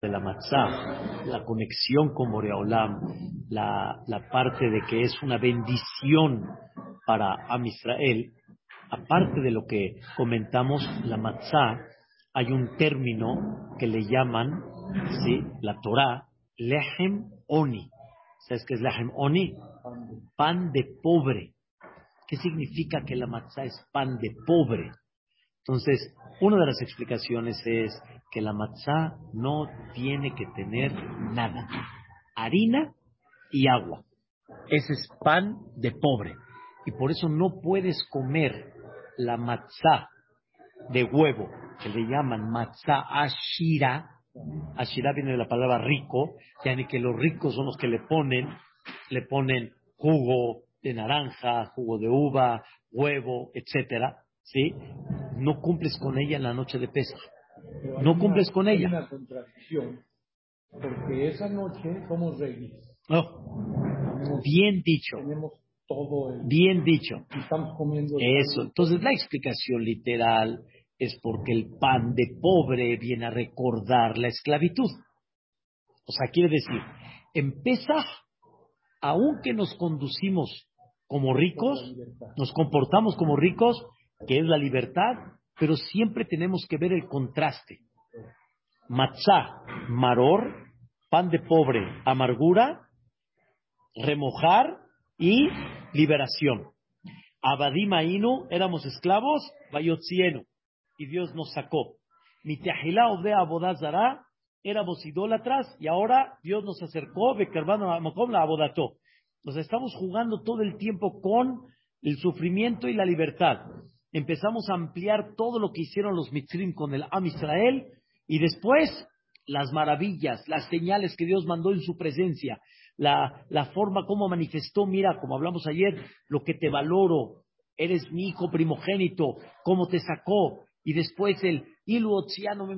de la matzah, la conexión con Boreolam, la, la parte de que es una bendición para Am Israel, aparte de lo que comentamos, la matzah, hay un término que le llaman, ¿sí? la Torah, lehem oni. ¿Sabes qué es lehem oni? Pan de pobre. ¿Qué significa que la matzah es pan de pobre? Entonces, una de las explicaciones es que la matzá no tiene que tener nada. Harina y agua. Ese es pan de pobre. Y por eso no puedes comer la matzá de huevo, que le llaman matzá ashira. Ashira viene de la palabra rico, yani que los ricos son los que le ponen, le ponen jugo de naranja, jugo de uva, huevo, etcétera, ¿sí? No cumples con ella en la noche de No cumples con ella. Hay una contradicción, porque esa noche somos reyes. bien dicho. Tenemos todo el... Bien dicho. estamos comiendo... Eso. Entonces la explicación literal es porque el pan de pobre viene a recordar la esclavitud. O sea, quiere decir, en Pesach, aunque nos conducimos como ricos, nos comportamos como ricos, que es la libertad, pero siempre tenemos que ver el contraste. Matzah, maror, pan de pobre, amargura, remojar y liberación. Abadima Inu, éramos esclavos, Bayotzienu, y Dios nos sacó. Miteahilá de Abodazara, éramos idólatras, y ahora Dios nos acercó, Bekervano Makom la Abodató. Nos estamos jugando todo el tiempo con el sufrimiento y la libertad empezamos a ampliar todo lo que hicieron los Mitzrim con el Am Israel y después las maravillas, las señales que Dios mandó en su presencia, la, la forma como manifestó, mira, como hablamos ayer, lo que te valoro, eres mi hijo primogénito, cómo te sacó, y después el Ilu Otziano me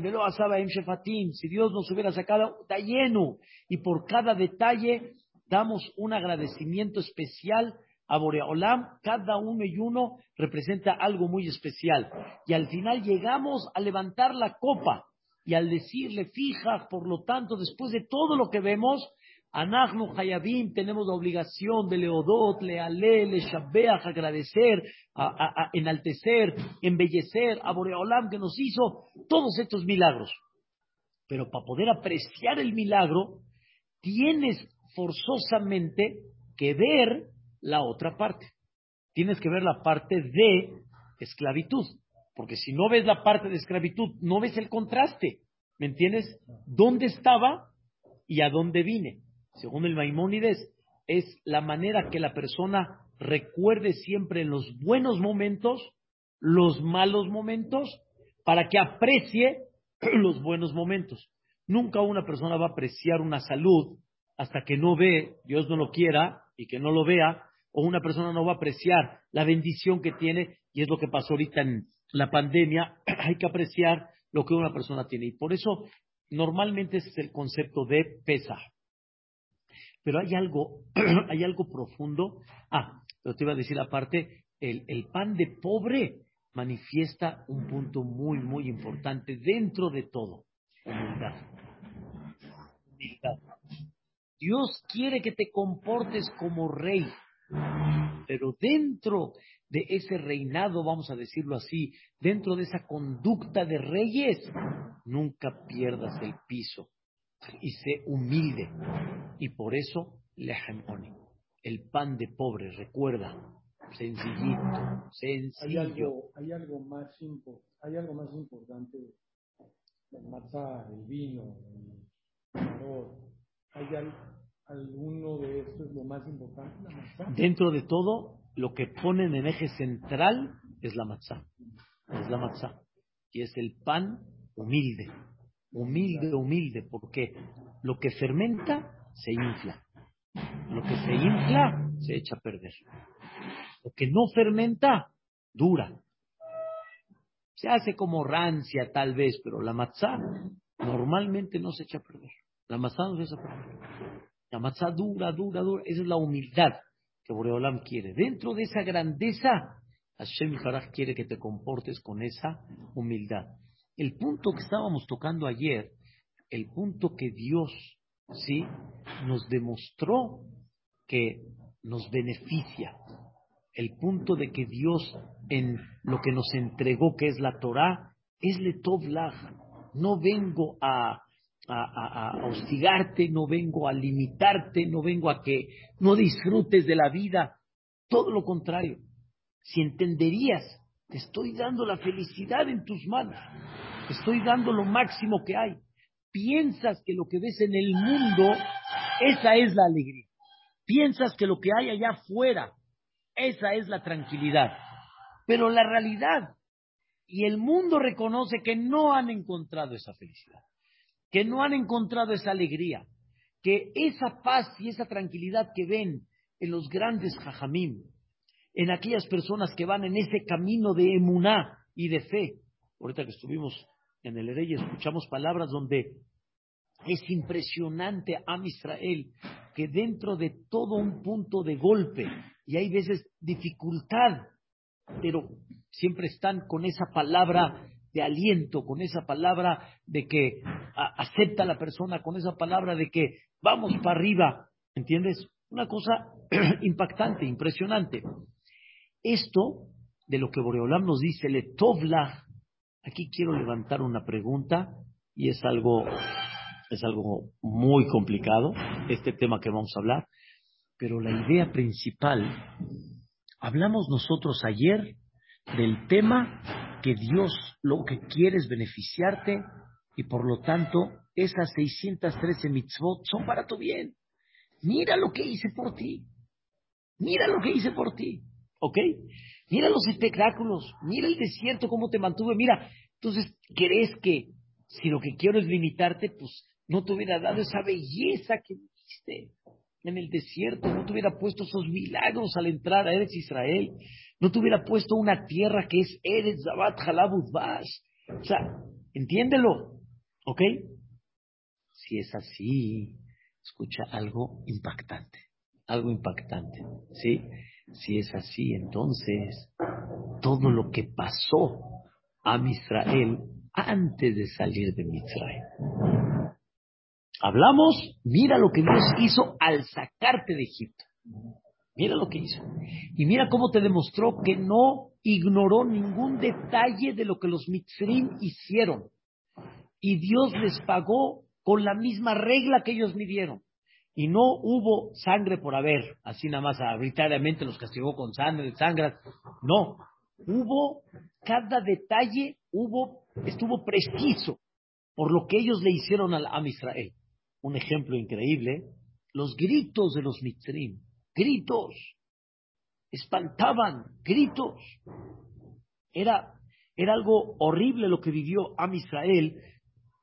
Velo Asaba Em Shefatim, si Dios nos hubiera sacado, está lleno, y por cada detalle damos un agradecimiento especial a Boreolam, cada uno y uno representa algo muy especial. Y al final llegamos a levantar la copa y al decirle, fija, por lo tanto, después de todo lo que vemos, Anachnu Hayabim tenemos la obligación de Leodot, Leale, Le agradecer, a, enaltecer, embellecer a Boreolam que nos hizo todos estos milagros. Pero para poder apreciar el milagro, tienes forzosamente que ver la otra parte. Tienes que ver la parte de esclavitud, porque si no ves la parte de esclavitud, no ves el contraste. ¿Me entiendes? ¿Dónde estaba y a dónde vine? Según el Maimónides, es la manera que la persona recuerde siempre en los buenos momentos, los malos momentos, para que aprecie los buenos momentos. Nunca una persona va a apreciar una salud hasta que no ve, Dios no lo quiera y que no lo vea, o una persona no va a apreciar la bendición que tiene, y es lo que pasó ahorita en la pandemia, hay que apreciar lo que una persona tiene. Y por eso, normalmente ese es el concepto de pesa. Pero hay algo, hay algo profundo. Ah, pero te iba a decir aparte, el, el pan de pobre manifiesta un punto muy, muy importante dentro de todo. Humildad. Humildad. Dios quiere que te comportes como rey. Pero dentro de ese reinado, vamos a decirlo así, dentro de esa conducta de reyes, nunca pierdas el piso y sé humilde. Y por eso, lejemoni, el pan de pobre, recuerda, sencillito, sencillo. Hay algo, más, hay algo más importante, el matzah, el vino, el calor. Hay alguno de estos es lo más importante? Dentro de todo, lo que ponen en eje central es la matzá. Es la matzá. Y es el pan humilde. Humilde, humilde, porque lo que fermenta se infla. Lo que se infla se echa a perder. Lo que no fermenta dura. Se hace como rancia tal vez, pero la matzá normalmente no se echa a perder. La matzá no se echa a perder. La matzá dura, dura, dura. Esa es la humildad que Boreolam quiere. Dentro de esa grandeza, Hashem Haraj quiere que te comportes con esa humildad. El punto que estábamos tocando ayer, el punto que Dios, ¿sí? Nos demostró que nos beneficia. El punto de que Dios en lo que nos entregó, que es la Torah, es letovlaj. No vengo a, a, hostigarte, no vengo a limitarte, no vengo a que no disfrutes de la vida. Todo lo contrario. Si entenderías, te estoy dando la felicidad en tus manos. Te estoy dando lo máximo que hay. Piensas que lo que ves en el mundo, esa es la alegría. Piensas que lo que hay allá afuera, esa es la tranquilidad. Pero la realidad y el mundo reconoce que no han encontrado esa felicidad, que no han encontrado esa alegría, que esa paz y esa tranquilidad que ven en los grandes jajamim, en aquellas personas que van en ese camino de emuná y de fe. Ahorita que estuvimos en el Erey escuchamos palabras donde es impresionante a Israel que dentro de todo un punto de golpe, y hay veces dificultad, pero siempre están con esa palabra de aliento, con esa palabra de que acepta a la persona, con esa palabra de que vamos para arriba, ¿entiendes? Una cosa impactante, impresionante. Esto, de lo que Boreolam nos dice, le tovla, aquí quiero levantar una pregunta, y es algo es algo muy complicado, este tema que vamos a hablar, pero la idea principal, hablamos nosotros ayer del tema que Dios lo que quiere es beneficiarte y por lo tanto esas 613 mitzvot son para tu bien. Mira lo que hice por ti. Mira lo que hice por ti. ¿Ok? Mira los espectáculos. Mira el desierto, cómo te mantuve. Mira, entonces, ¿crees que si lo que quiero es limitarte, pues no te hubiera dado esa belleza que viste en el desierto, no te hubiera puesto esos milagros al entrar a Eretz Israel, no te hubiera puesto una tierra que es Eretz Zabat Halabut O sea, entiéndelo, ¿ok? Si es así, escucha algo impactante, algo impactante, ¿sí? Si es así, entonces todo lo que pasó a Israel antes de salir de Israel Hablamos, mira lo que Dios hizo al sacarte de Egipto. Mira lo que hizo. Y mira cómo te demostró que no ignoró ningún detalle de lo que los mitzrim hicieron. Y Dios les pagó con la misma regla que ellos midieron. Y no hubo sangre por haber, así nada más arbitrariamente los castigó con sangre, sangre. No, hubo cada detalle, hubo, estuvo preciso por lo que ellos le hicieron al Am un ejemplo increíble, los gritos de los mitzrim, gritos, espantaban, gritos. Era, era algo horrible lo que vivió Am Israel,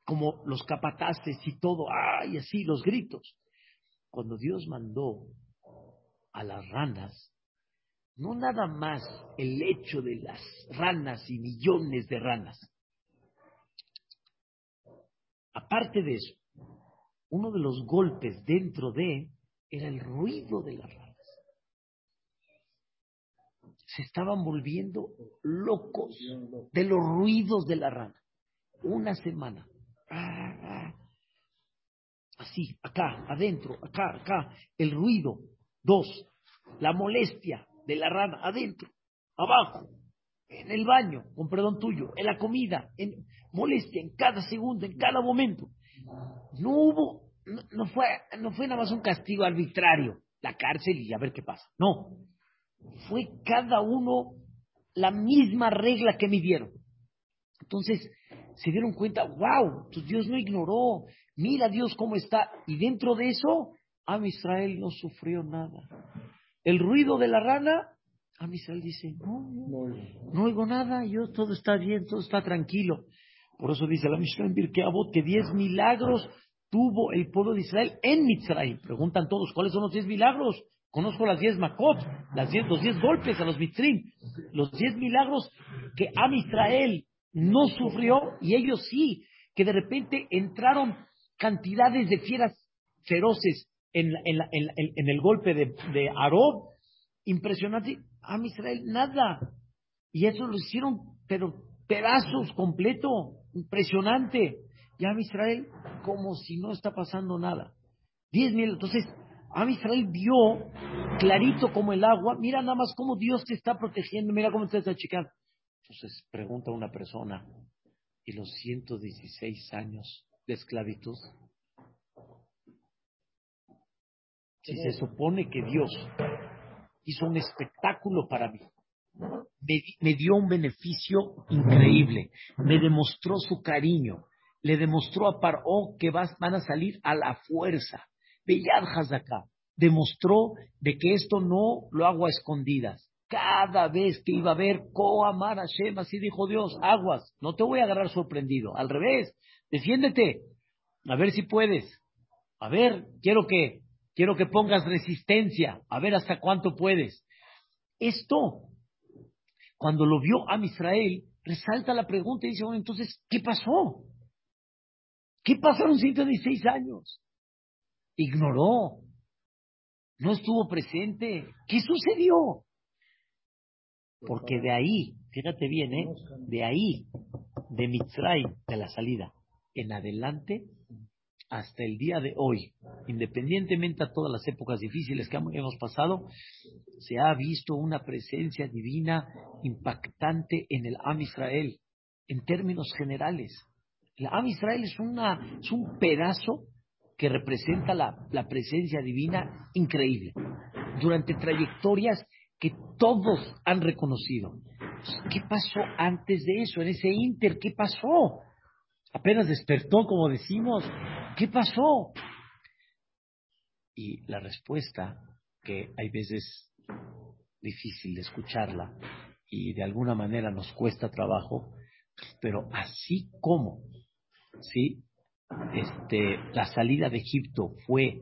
como los capataces y todo, ay, así, los gritos. Cuando Dios mandó a las ranas, no nada más el hecho de las ranas y millones de ranas. Aparte de eso, uno de los golpes dentro de era el ruido de las ranas. Se estaban volviendo locos de los ruidos de la rana. Una semana. Así, acá, adentro, acá, acá. El ruido. Dos, la molestia de la rana, adentro, abajo, en el baño, con perdón tuyo, en la comida, en molestia en cada segundo, en cada momento. No hubo no, fue, no fue nada más un castigo arbitrario, la cárcel y a ver qué pasa. No, fue cada uno la misma regla que midieron. Entonces se dieron cuenta, wow, pues Dios no ignoró, mira Dios cómo está. Y dentro de eso, Am Israel no sufrió nada. El ruido de la rana, Am Israel dice, no, no, no oigo nada, yo todo está bien, todo está tranquilo. Por eso dice la Mishnah en Birkeabot que diez milagros tuvo el pueblo de Israel en Mitzrayim. Preguntan todos, ¿cuáles son los diez milagros? Conozco las diez makot, las diez, los diez golpes a los Mitzrim, los diez milagros que a Israel no sufrió y ellos sí, que de repente entraron cantidades de fieras feroces en, el golpe de, de Arob, impresionante, a Israel nada. Y eso lo hicieron, pero pedazos completo, impresionante. y a Israel como si no está pasando nada. Diez mil. Entonces, a Israel vio clarito como el agua. Mira nada más cómo Dios te está protegiendo. Mira cómo te está checando. Entonces, pregunta una persona, ¿y los 116 años de esclavitud? Si se supone que Dios hizo un espectáculo para mí, me, dio un beneficio increíble, me demostró su cariño, le demostró a Paró que vas, van a salir a la fuerza. Beyad Hazaka demostró de que esto no lo hago a escondidas. Cada vez que iba a ver Koamar Hashem, así dijo Dios, aguas, no te voy a agarrar sorprendido. Al revés, defiéndete, a ver si puedes. A ver, quiero que, quiero que pongas resistencia, a ver hasta cuánto puedes. Esto cuando lo vio a Israel, resalta la pregunta y dice, bueno, entonces, ¿qué pasó? ¿Qué pasaron 116 años? Ignoró. No estuvo presente. ¿Qué sucedió? Porque de ahí, fíjate bien, ¿eh? De ahí, de Mitzray, de la salida, en adelante, hasta el día de hoy, independientemente a todas las épocas difíciles que hemos pasado, se ha visto una presencia divina impactante en el Am Israel, en términos generales. El Am Israel es, una, es un pedazo que representa la, la presencia divina increíble, durante trayectorias que todos han reconocido. ¿Qué pasó antes de eso? En ese inter, ¿qué pasó? Apenas despertó, como decimos, ¿Qué pasó? Y la respuesta, que hay veces difícil de escucharla y de alguna manera nos cuesta trabajo, pero así como, ¿sí? Este, la salida de Egipto fue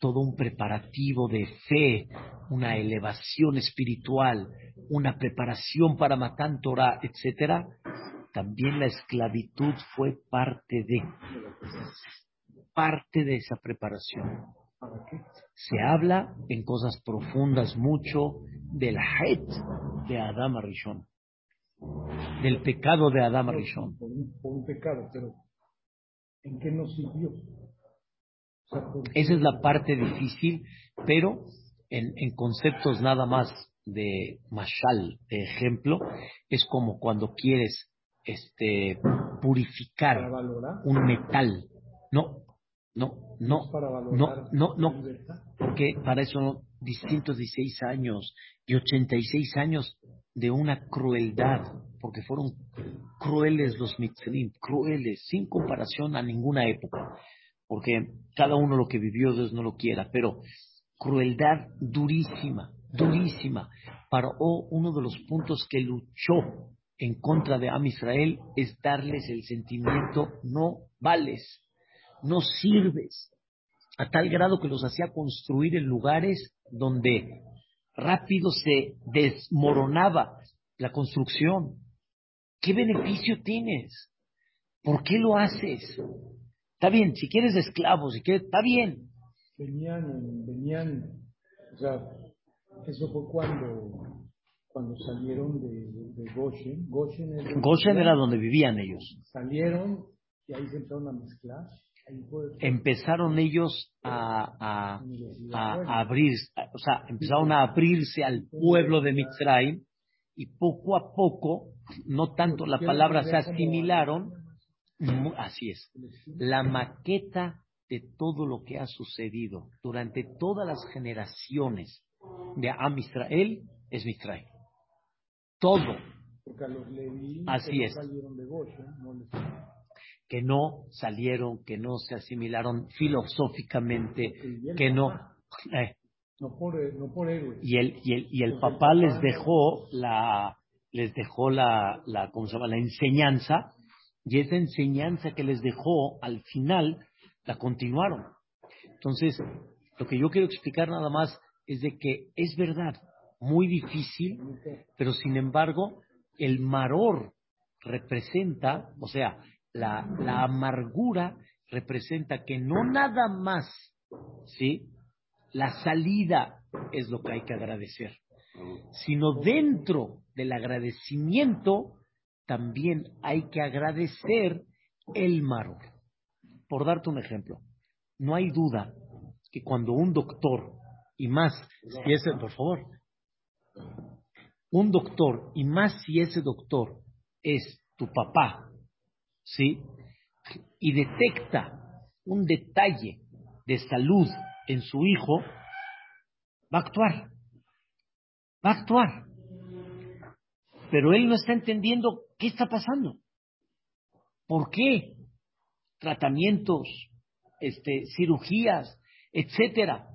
todo un preparativo de fe, una elevación espiritual, una preparación para matar Torah, etcétera, también la esclavitud fue parte de parte de esa preparación. Se habla en cosas profundas mucho del het de Adam Arishon, del pecado de Adam Arishon. Por, un, pecado, pero ¿en qué nos sirvió? Esa es la parte difícil, pero en, en conceptos nada más de mashal, de ejemplo, es como cuando quieres este, purificar un metal. No, no, no, no, no, no, porque para eso distintos 16 años y 86 años de una crueldad, porque fueron crueles los mitzvim, crueles, sin comparación a ninguna época, porque cada uno lo que vivió Dios no lo quiera, pero crueldad durísima, durísima. Para uno de los puntos que luchó en contra de Am Israel es darles el sentimiento no vales no sirves, a tal grado que los hacía construir en lugares donde rápido se desmoronaba la construcción. ¿Qué beneficio tienes? ¿Por qué lo haces? Está bien, si quieres esclavos, si quieres, está bien. Venían, venían, o sea, eso fue cuando, cuando salieron de, Goshen. Goshen, Goshen era donde vivían ellos. Salieron y ahí se empezaron a mezclar empezaron ellos a, abrir, o sea, empezaron a abrirse al pueblo de Mitzrayim y poco a poco, no tanto la palabra se asimilaron, así es, la maqueta de todo lo que ha sucedido durante todas las generaciones de Am Israel es Mitzrayim. Todo. Así es que no salieron, que no se asimilaron filosóficamente, que no... Eh. no, por, no por Y el, y el, y el papá les dejó la, les dejó la, la, ¿cómo se llama? La enseñanza, y esa enseñanza que les dejó al final la continuaron. Entonces, lo que yo quiero explicar nada más es de que es verdad, muy difícil, pero sin embargo, el maror representa, o sea, la, la amargura representa que no nada más, ¿sí? La salida es lo que hay que agradecer, sino dentro del agradecimiento también hay que agradecer el maror. por darte un ejemplo, no hay duda que cuando un doctor, y más si ese, por favor, un doctor, y más si ese doctor es tu papá, ¿sí? Y detecta un detalle de salud en su hijo, va a actuar. Va a actuar. Pero él no está entendiendo qué está pasando. ¿Por qué? Tratamientos, este, cirugías, etcétera.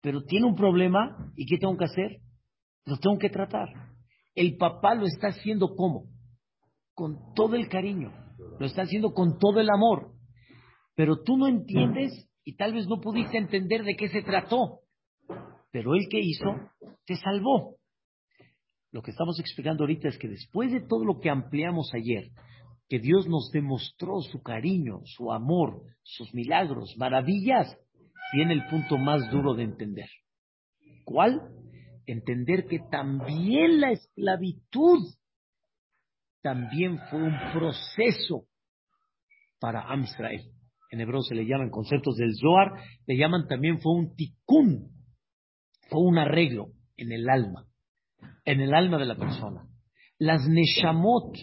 Pero tiene un problema y ¿qué tengo que hacer? Lo tengo que tratar. El papá lo está haciendo ¿cómo? Con todo el cariño. Lo está haciendo con todo el amor. Pero tú no entiendes y tal vez no pudiste entender de qué se trató. Pero él que hizo, te salvó. Lo que estamos explicando ahorita es que después de todo lo que ampliamos ayer, que Dios nos demostró su cariño, su amor, sus milagros, maravillas, viene el punto más duro de entender. ¿Cuál? Entender que también la esclavitud también fue un proceso para Am En hebreo se le llaman conceptos del Zohar, le llaman también fue un tikkun, fue un arreglo en el alma en el alma de la persona. Las neshamot,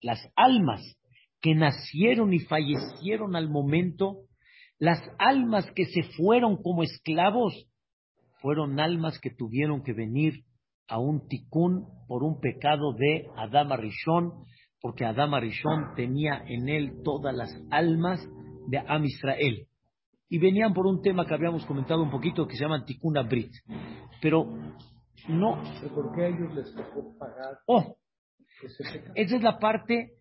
las almas que nacieron y fallecieron al momento, las almas que se fueron como esclavos, fueron almas que tuvieron que venir a un tikkun por un pecado de Adama Rishon, porque Adama Rishon tenía en él todas las almas de Am Israel. Y venían por un tema que habíamos comentado un poquito que se llama Tikkun Abrit. Pero no. ¿Por qué a ellos les tocó pagar? Oh, esa es la parte,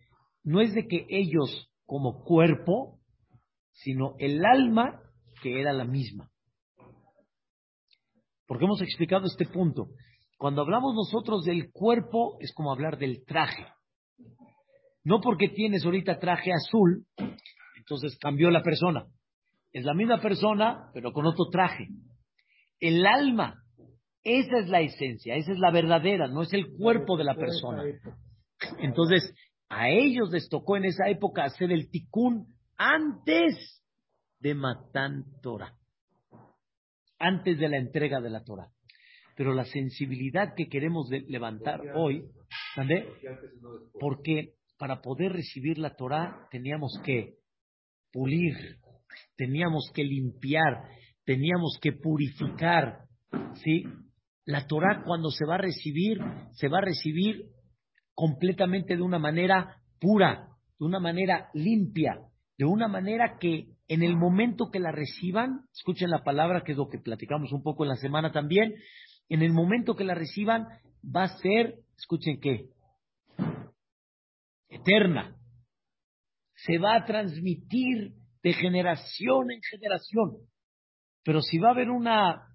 no es de que ellos como cuerpo, sino el alma que era la misma. Porque hemos explicado este punto. Cuando hablamos nosotros del cuerpo, es como hablar del traje. No porque tienes ahorita traje azul, entonces cambió la persona. Es la misma persona, pero con otro traje. El alma esa es la esencia, esa es la verdadera, no es el cuerpo de la persona. Entonces, a ellos les tocó en esa época hacer el tikkun antes de Matan Torah, antes de la entrega de la Torah. Pero la sensibilidad que queremos levantar hoy. Porque para poder recibir la Torah teníamos que pulir, teníamos que limpiar, teníamos que purificar, ¿sí? La Torah cuando se va a recibir, se va a recibir completamente de una manera pura, de una manera limpia, de una manera que en el momento que la reciban, escuchen la palabra que es lo que platicamos un poco en la semana también, en el momento que la reciban va a ser, escuchen qué, eterna. Se va a transmitir de generación en generación. Pero si va a haber una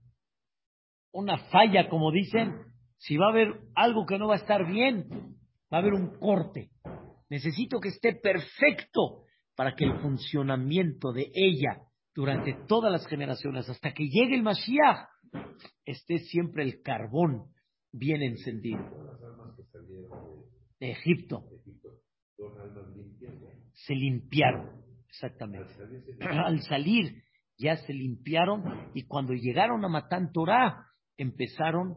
una falla, como dicen, si va a haber algo que no va a estar bien, va a haber un corte. Necesito que esté perfecto para que el funcionamiento de ella durante todas las generaciones, hasta que llegue el Mashiach, esté siempre el carbón bien encendido. De Egipto. Se limpiaron, exactamente. Al salir ya se limpiaron y cuando llegaron a Matán Torah, empezaron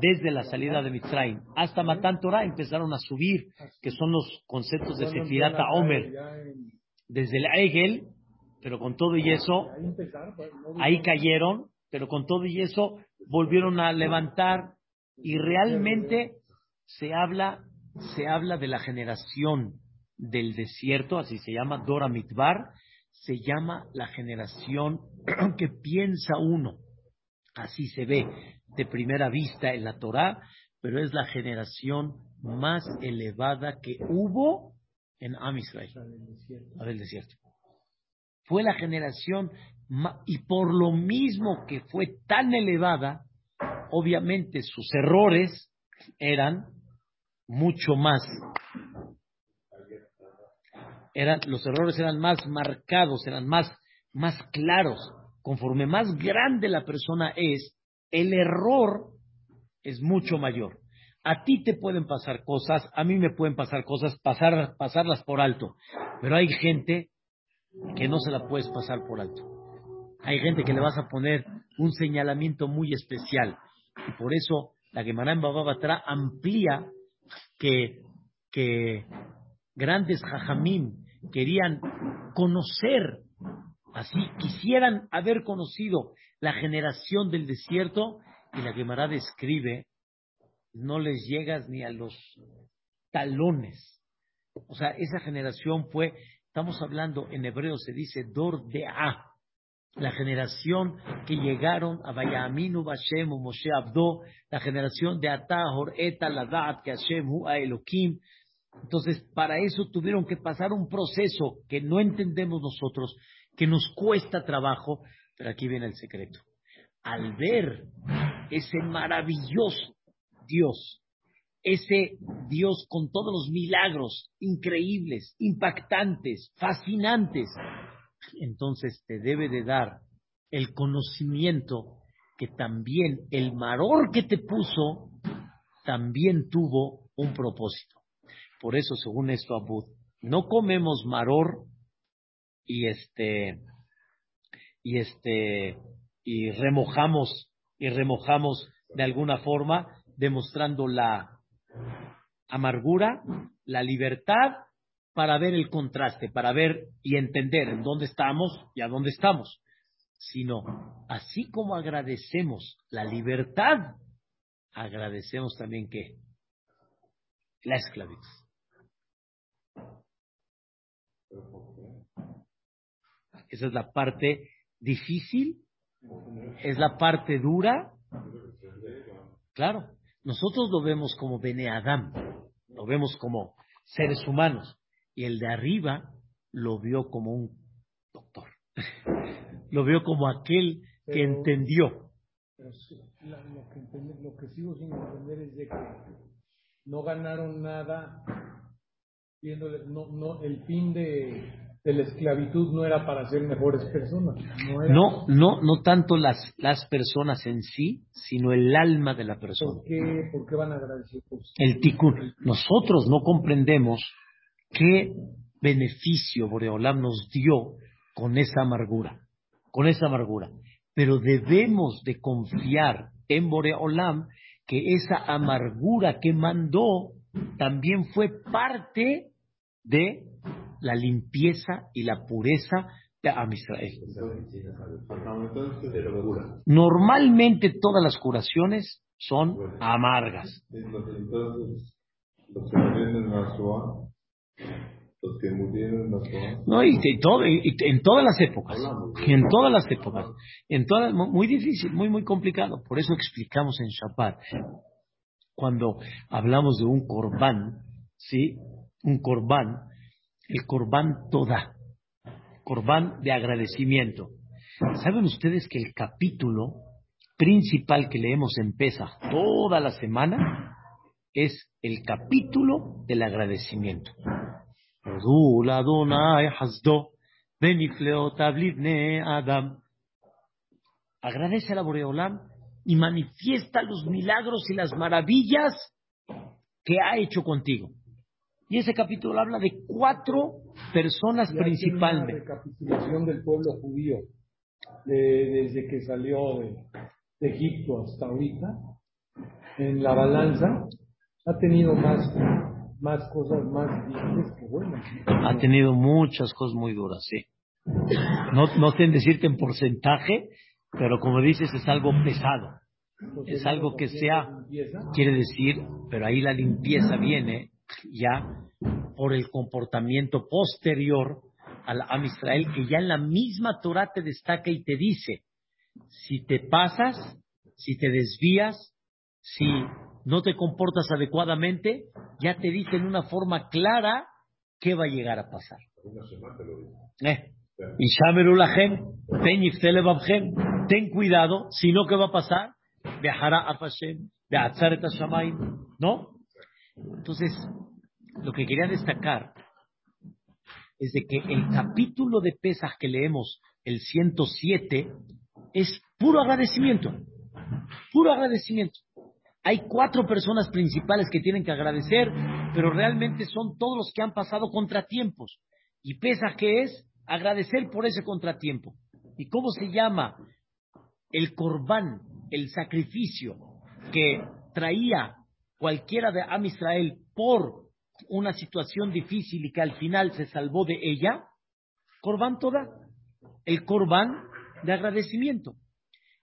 desde la salida de Mitzrayim hasta Matan Torah empezaron a subir, que son los conceptos de Sefirata Omer, desde el Egel, pero con todo y eso, ahí cayeron, pero con todo y eso volvieron a levantar y realmente se habla, se habla de la generación del desierto, así se llama Dora Mitbar, se llama la generación que piensa uno, así se ve, de primera vista en la Torá, pero es la generación más elevada que hubo en Am Israel, la del desierto. Fue la generación, y por lo mismo que fue tan elevada, obviamente sus errores eran mucho más. Eran, los errores eran más marcados, eran más, más claros. Conforme más grande la persona es, el error es mucho mayor. A ti te pueden pasar cosas, a mí me pueden pasar cosas, pasar, pasarlas por alto. Pero hay gente que no se la puedes pasar por alto. Hay gente que le vas a poner un señalamiento muy especial. Y por eso la Gemara en Batra amplía que, que grandes jajamín querían conocer, así quisieran haber conocido la generación del desierto, y la Gemara describe, no les llegas ni a los talones. O sea, esa generación fue, estamos hablando en hebreo se dice Dor de A, la generación que llegaron a Vayaminu Bashem o Moshe Abdo, la generación de Atahor, Eta, Ladat, que Hashem, a Elohim. Entonces, para eso tuvieron que pasar un proceso que no entendemos nosotros, que nos cuesta trabajo, pero aquí viene el secreto. Al ver ese maravilloso Dios, ese Dios con todos los milagros increíbles, impactantes, fascinantes, entonces te debe de dar el conocimiento que también el maror que te puso también tuvo un propósito. Por eso, según esto, Abud, no comemos maror y este y este y remojamos y remojamos de alguna forma demostrando la amargura, la libertad para ver el contraste, para ver y entender en dónde estamos y a dónde estamos, sino así como agradecemos la libertad, agradecemos también que la esclavitud. Esa es la parte difícil, es la parte dura. Claro, nosotros lo vemos como Bene Adam, lo vemos como seres humanos, y el de arriba lo vio como un doctor. lo vio como aquel que entendió. Pero lo, que lo que sigo sin entender es de que no ganaron nada viéndole, no, no, el fin de, de, la esclavitud no era para ser mejores personas. No, no, no, tanto las, las personas en sí, sino el alma de la persona. ¿Por qué, por qué van a agradecer? El tikkun. Nosotros no comprendemos ¿Qué beneficio Boreolam nos dio con esa amargura? Con esa amargura. Pero debemos de confiar en Boreolam que esa amargura que mandó también fue parte de la limpieza y la pureza de Amisrael. Normalmente todas las curaciones son amargas. No, y, todo, y, en todas las épocas. Y en todas las épocas. En todas, muy difícil, muy, muy complicado. Por eso explicamos en Shabbat, cuando hablamos de un corbán, ¿sí? Un corbán, el corbán toda, corbán de agradecimiento. ¿Saben ustedes que el capítulo principal que leemos en Pesa toda la semana es el capítulo del agradecimiento. Agradece a la Boreolam y manifiesta los milagros y las maravillas que ha hecho contigo. Y ese capítulo habla de cuatro personas principalmente. Una recapitulación del pueblo judío desde que salió de, de Egipto hasta ahorita en la balanza ha tenido más, más cosas más difíciles que buenas. Ha tenido muchas cosas muy duras, sí. No, no sé decirte en porcentaje, pero como dices, es algo pesado. Es algo que sea, quiere decir, pero ahí la limpieza viene ya por el comportamiento posterior al Am Israel, que ya en la misma Torah te destaca y te dice, si te pasas, si te desvías, si no te comportas adecuadamente, ya te dice en una forma clara qué va a llegar a pasar. Eh. Ten cuidado, si no, ¿qué va a pasar? Viajará a Hashem, ¿no? Entonces, lo que quería destacar es de que el capítulo de Pesas que leemos, el 107, es puro agradecimiento, puro agradecimiento. Hay cuatro personas principales que tienen que agradecer, pero realmente son todos los que han pasado contratiempos. ¿Y pesa qué es? agradecer por ese contratiempo. ¿Y cómo se llama el corbán, el sacrificio que traía cualquiera de Am Israel por una situación difícil y que al final se salvó de ella? Corbán toda. El corbán de agradecimiento.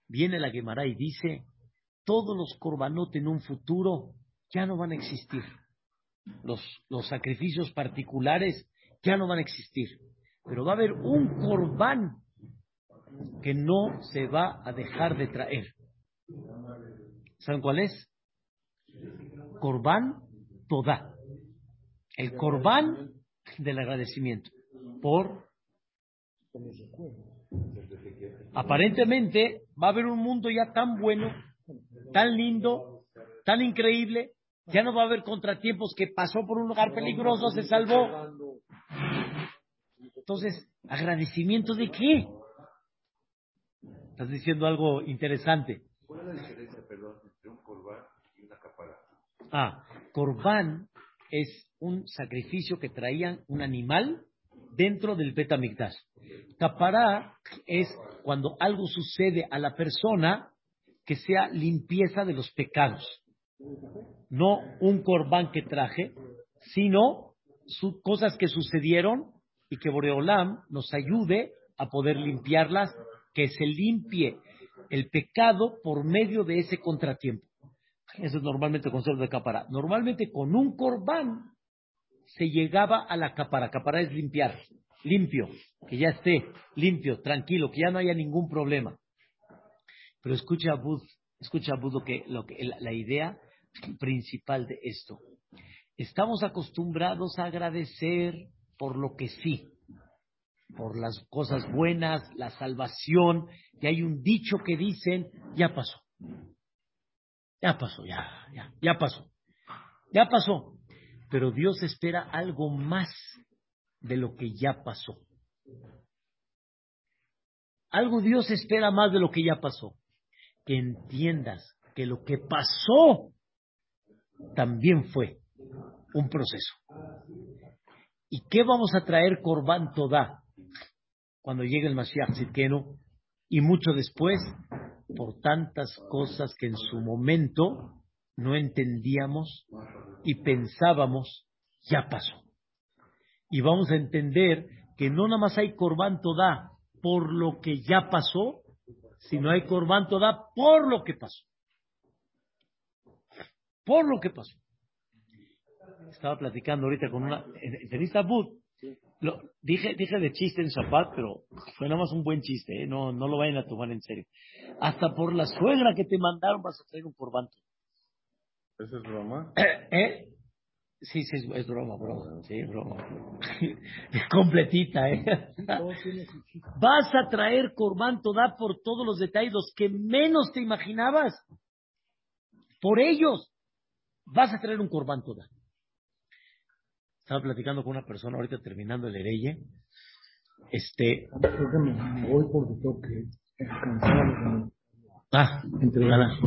Viene la Gemara y dice, todos los corbanot en un futuro ya no van a existir. Los, los sacrificios particulares ya no van a existir. Pero va a haber un corbán que no se va a dejar de traer. ¿Saben cuál es? Corbán toda. El corbán del agradecimiento. Por aparentemente va a haber un mundo ya tan bueno, tan lindo, tan increíble, ya no va a haber contratiempos que pasó por un lugar peligroso, se salvó. Entonces, ¿agradecimiento de qué? Estás diciendo algo interesante. ¿Cuál es la diferencia, perdón, entre un corbán y una capará? Ah, corbán es un sacrificio que traían un animal dentro del Betamigdash. Capará es cuando algo sucede a la persona que sea limpieza de los pecados. No un corbán que traje, sino cosas que sucedieron y que Boreolam nos ayude a poder limpiarlas, que se limpie el pecado por medio de ese contratiempo. Eso es normalmente el concepto de capará. Normalmente con un corbán se llegaba a la capara. Capara es limpiar, limpio, que ya esté limpio, tranquilo, que ya no haya ningún problema. Pero escucha Bud, escucha Bud lo que, lo que, la, la idea principal de esto. Estamos acostumbrados a agradecer por lo que sí, por las cosas buenas, la salvación, y hay un dicho que dicen, ya pasó. Ya pasó, ya, ya, ya pasó. Ya pasó. Pero Dios espera algo más de lo que ya pasó. Algo Dios espera más de lo que ya pasó. Que entiendas que lo que pasó también fue un proceso. ¿Y qué vamos a traer Corban Todá cuando llegue el Mashiach Tzidkenu? Y mucho después, por tantas cosas que en su momento no entendíamos y pensábamos, ya pasó. Y vamos a entender que no nada más hay Corban Todá por lo que ya pasó, sino hay Corban Todá por lo que pasó. Por lo que pasó. Estaba platicando ahorita con una. En, en Istanbul, lo, dije, dije de chiste en Shabbat, pero fue nada más un buen chiste, ¿eh? no, no lo vayan a tomar en serio. Hasta por la suegra que te mandaron vas a traer un corbanto. ¿Eso es broma? ¿Eh? Sí, sí, es, es broma, broma. Sí, broma. Completita, ¿eh? Vas a traer Corban da por todos los detalles, los que menos te imaginabas. Por ellos. Vas a traer un Corban da. Estaba platicando con una persona ahorita terminando el Ereye. Este. Creo que me voy porque tengo que descansar. Ah,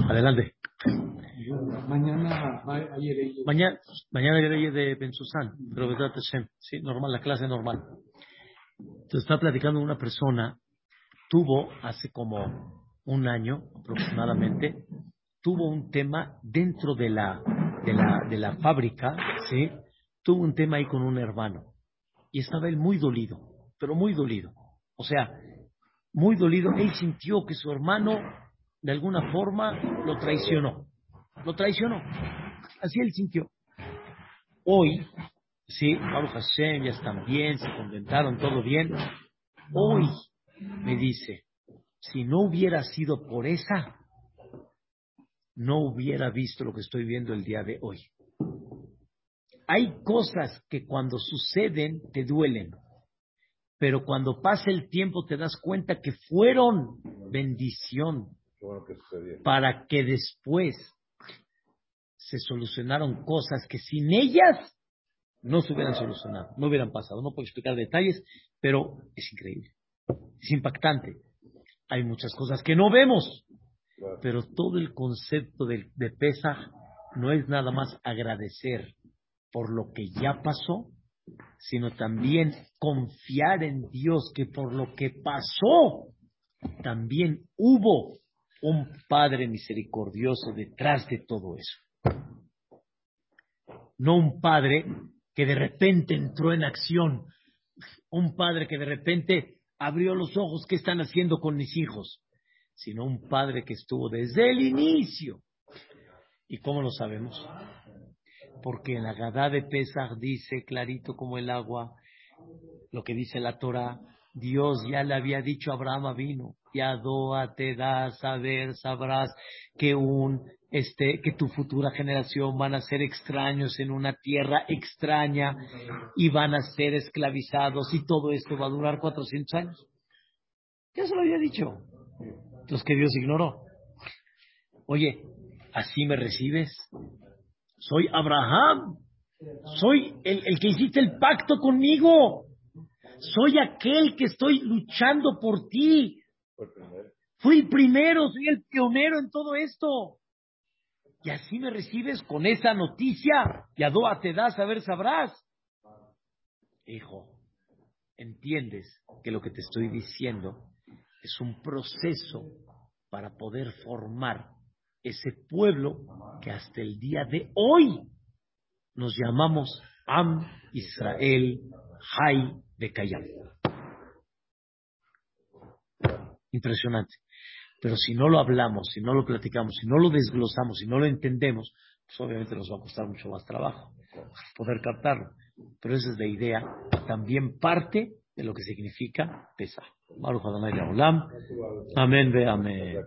adelante. Mañana hay Ereye. Mañana, mañana hay Ereye de Bensusán, pero sí, normal, la clase normal. Entonces estaba platicando una persona, tuvo hace como un año aproximadamente, tuvo un tema dentro de la, de la, de la fábrica, ¿sí? tuvo un tema ahí con un hermano y estaba él muy dolido, pero muy dolido. O sea, muy dolido. Él sintió que su hermano de alguna forma lo traicionó. Lo traicionó. Así él sintió. Hoy, sí, Baruch Hashem, ya están bien, se contentaron, todo bien. Hoy me dice, si no hubiera sido por esa, no hubiera visto lo que estoy viendo el día de hoy. Hay cosas que cuando suceden te duelen, pero cuando pasa el tiempo te das cuenta que fueron bendición para que después se solucionaron cosas que sin ellas no se hubieran solucionado, no hubieran pasado. No puedo explicar detalles, pero es increíble, es impactante. Hay muchas cosas que no vemos, pero todo el concepto de, de Pesaj no es nada más agradecer por lo que ya pasó, sino también confiar en Dios que por lo que pasó, también hubo un Padre misericordioso detrás de todo eso. No un Padre que de repente entró en acción, un Padre que de repente abrió los ojos, ¿qué están haciendo con mis hijos? Sino un Padre que estuvo desde el inicio. ¿Y cómo lo sabemos? Porque en la Gadá de Pesach dice clarito como el agua, lo que dice la Torah, Dios ya le había dicho a Abraham vino, Yadoa te da saber, sabrás que un este, que tu futura generación van a ser extraños en una tierra extraña y van a ser esclavizados y todo esto va a durar 400 años. Ya se lo había dicho. Los que Dios ignoró. Oye, ¿así me recibes? Soy Abraham. Soy el, el que hiciste el pacto conmigo. Soy aquel que estoy luchando por ti. Fui el primero, soy el pionero en todo esto. Y así me recibes con esa noticia. Y a te das, a ver, sabrás. Hijo, entiendes que lo que te estoy diciendo es un proceso para poder formar ese pueblo que hasta el día de hoy nos llamamos Am Israel Hay de Cayam. Impresionante. Pero si no lo hablamos, si no lo platicamos, si no lo desglosamos, si no lo entendemos, pues obviamente nos va a costar mucho más trabajo poder captarlo. Pero esa es la idea, también parte de lo que significa pesa. Amén ve amén.